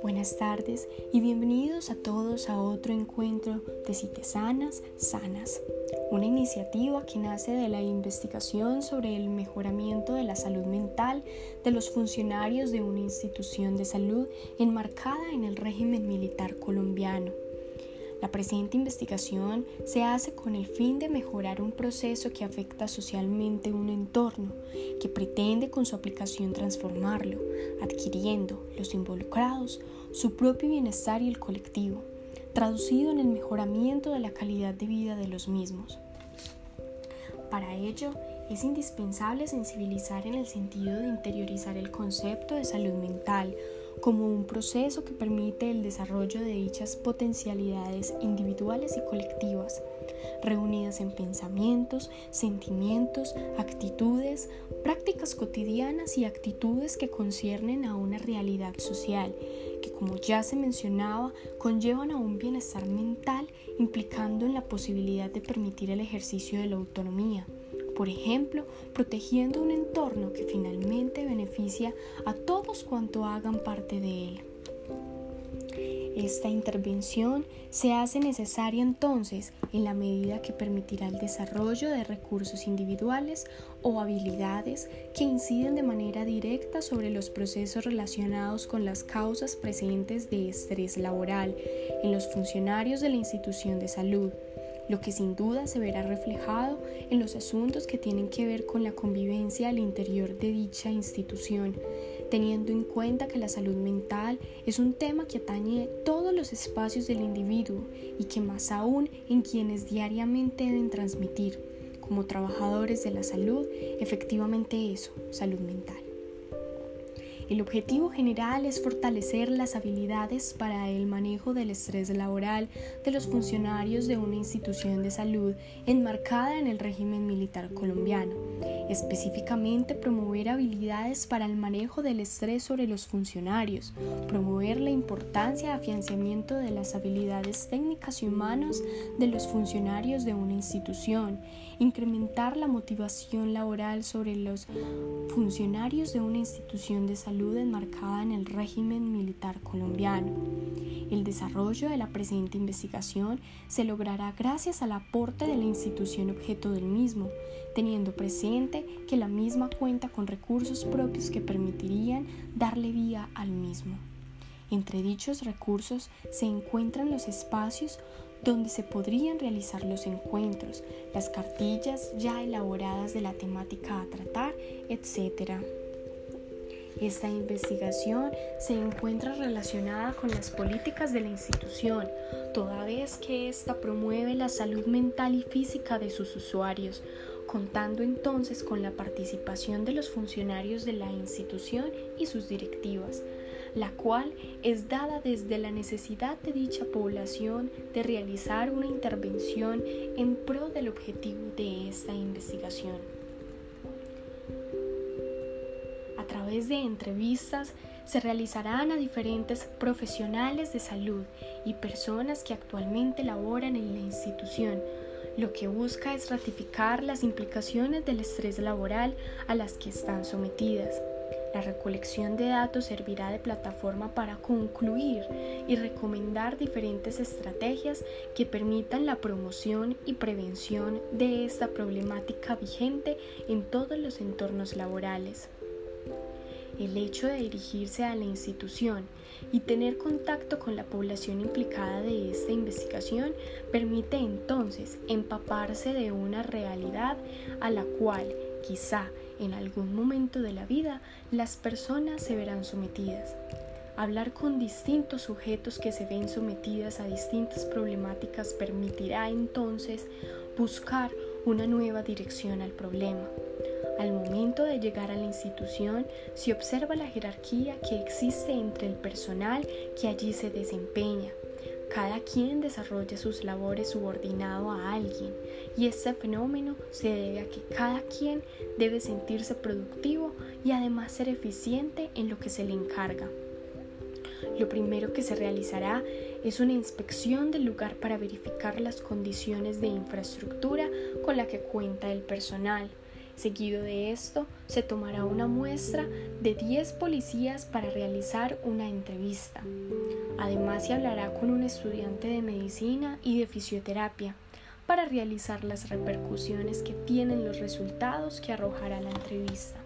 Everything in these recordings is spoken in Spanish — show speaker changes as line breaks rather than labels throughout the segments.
Buenas tardes y bienvenidos a todos a otro encuentro de Citesanas Sanas, una iniciativa que nace de la investigación sobre el mejoramiento de la salud mental de los funcionarios de una institución de salud enmarcada en el régimen militar colombiano. La presente investigación se hace con el fin de mejorar un proceso que afecta socialmente un entorno, que pretende con su aplicación transformarlo, adquiriendo los involucrados su propio bienestar y el colectivo, traducido en el mejoramiento de la calidad de vida de los mismos. Para ello, es indispensable sensibilizar en el sentido de interiorizar el concepto de salud mental como un proceso que permite el desarrollo de dichas potencialidades individuales y colectivas, reunidas en pensamientos, sentimientos, actitudes, prácticas cotidianas y actitudes que conciernen a una realidad social, que como ya se mencionaba, conllevan a un bienestar mental implicando en la posibilidad de permitir el ejercicio de la autonomía por ejemplo, protegiendo un entorno que finalmente beneficia a todos cuanto hagan parte de él. Esta intervención se hace necesaria entonces en la medida que permitirá el desarrollo de recursos individuales o habilidades que inciden de manera directa sobre los procesos relacionados con las causas presentes de estrés laboral en los funcionarios de la institución de salud lo que sin duda se verá reflejado en los asuntos que tienen que ver con la convivencia al interior de dicha institución, teniendo en cuenta que la salud mental es un tema que atañe todos los espacios del individuo y que más aún en quienes diariamente deben transmitir, como trabajadores de la salud, efectivamente eso, salud mental. El objetivo general es fortalecer las habilidades para el manejo del estrés laboral de los funcionarios de una institución de salud enmarcada en el régimen militar colombiano, específicamente promover habilidades para el manejo del estrés sobre los funcionarios, promover la importancia de afianzamiento de las habilidades técnicas y humanas de los funcionarios de una institución, incrementar la motivación laboral sobre los funcionarios de una institución de salud enmarcada en el régimen militar colombiano. El desarrollo de la presente investigación se logrará gracias al aporte de la institución objeto del mismo, teniendo presente que la misma cuenta con recursos propios que permitirían darle vía al mismo. Entre dichos recursos se encuentran los espacios donde se podrían realizar los encuentros, las cartillas ya elaboradas de la temática a tratar, etc. Esta investigación se encuentra relacionada con las políticas de la institución, toda vez que ésta promueve la salud mental y física de sus usuarios, contando entonces con la participación de los funcionarios de la institución y sus directivas, la cual es dada desde la necesidad de dicha población de realizar una intervención en pro del objetivo de esta investigación. Través de entrevistas se realizarán a diferentes profesionales de salud y personas que actualmente laboran en la institución, lo que busca es ratificar las implicaciones del estrés laboral a las que están sometidas. La recolección de datos servirá de plataforma para concluir y recomendar diferentes estrategias que permitan la promoción y prevención de esta problemática vigente en todos los entornos laborales. El hecho de dirigirse a la institución y tener contacto con la población implicada de esta investigación permite entonces empaparse de una realidad a la cual quizá en algún momento de la vida las personas se verán sometidas. Hablar con distintos sujetos que se ven sometidas a distintas problemáticas permitirá entonces buscar una nueva dirección al problema. Al momento de llegar a la institución se observa la jerarquía que existe entre el personal que allí se desempeña. Cada quien desarrolla sus labores subordinado a alguien y este fenómeno se debe a que cada quien debe sentirse productivo y además ser eficiente en lo que se le encarga. Lo primero que se realizará es una inspección del lugar para verificar las condiciones de infraestructura con la que cuenta el personal Seguido de esto, se tomará una muestra de 10 policías para realizar una entrevista. Además, se hablará con un estudiante de medicina y de fisioterapia para realizar las repercusiones que tienen los resultados que arrojará la entrevista.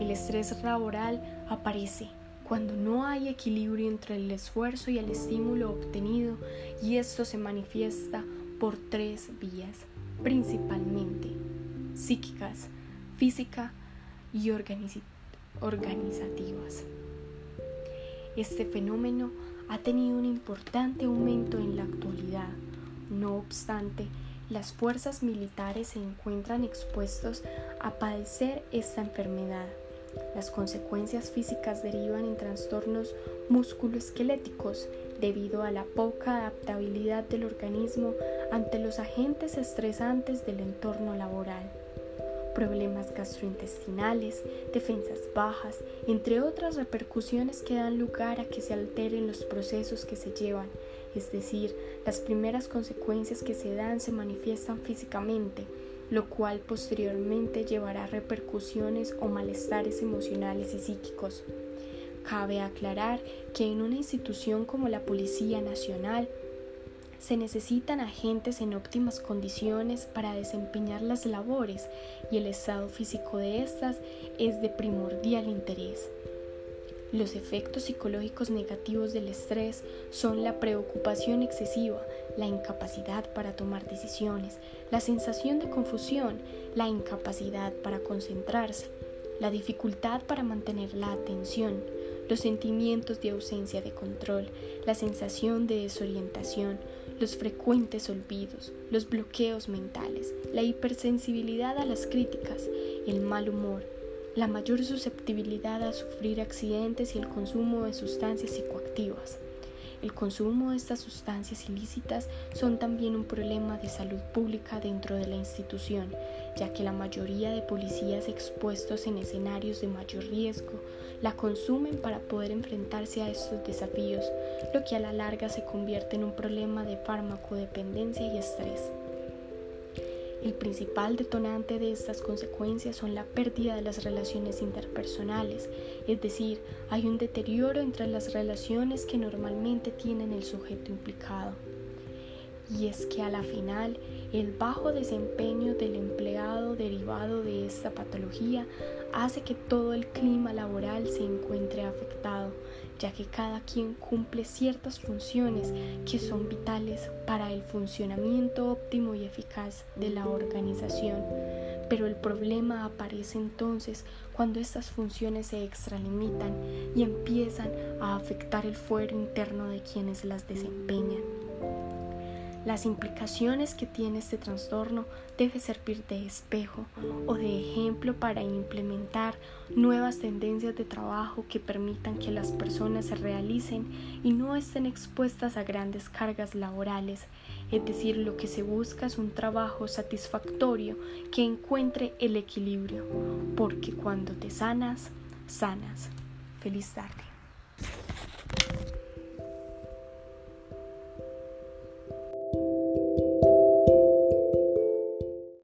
El estrés laboral aparece cuando no hay equilibrio entre el esfuerzo y el estímulo obtenido y esto se manifiesta por tres vías, principalmente psíquicas, física y organizativas. Este fenómeno ha tenido un importante aumento en la actualidad. No obstante, las fuerzas militares se encuentran expuestos a padecer esta enfermedad. Las consecuencias físicas derivan en trastornos musculoesqueléticos debido a la poca adaptabilidad del organismo ante los agentes estresantes del entorno laboral problemas gastrointestinales, defensas bajas, entre otras repercusiones que dan lugar a que se alteren los procesos que se llevan, es decir, las primeras consecuencias que se dan se manifiestan físicamente, lo cual posteriormente llevará repercusiones o malestares emocionales y psíquicos. Cabe aclarar que en una institución como la Policía Nacional, se necesitan agentes en óptimas condiciones para desempeñar las labores y el estado físico de estas es de primordial interés. Los efectos psicológicos negativos del estrés son la preocupación excesiva, la incapacidad para tomar decisiones, la sensación de confusión, la incapacidad para concentrarse, la dificultad para mantener la atención, los sentimientos de ausencia de control, la sensación de desorientación, los frecuentes olvidos, los bloqueos mentales, la hipersensibilidad a las críticas, el mal humor, la mayor susceptibilidad a sufrir accidentes y el consumo de sustancias psicoactivas. El consumo de estas sustancias ilícitas son también un problema de salud pública dentro de la institución, ya que la mayoría de policías expuestos en escenarios de mayor riesgo la consumen para poder enfrentarse a estos desafíos, lo que a la larga se convierte en un problema de farmacodependencia y estrés. El principal detonante de estas consecuencias son la pérdida de las relaciones interpersonales, es decir, hay un deterioro entre las relaciones que normalmente tienen el sujeto implicado. Y es que a la final, el bajo desempeño del empleado derivado de esta patología hace que todo el clima laboral se encuentre afectado, ya que cada quien cumple ciertas funciones que son vitales para el funcionamiento óptimo y eficaz de la organización. Pero el problema aparece entonces cuando estas funciones se extralimitan y empiezan a afectar el fuero interno de quienes las desempeñan. Las implicaciones que tiene este trastorno debe servir de espejo o de ejemplo para implementar nuevas tendencias de trabajo que permitan que las personas se realicen y no estén expuestas a grandes cargas laborales. Es decir, lo que se busca es un trabajo satisfactorio que encuentre el equilibrio, porque cuando te sanas, sanas. Feliz tarde.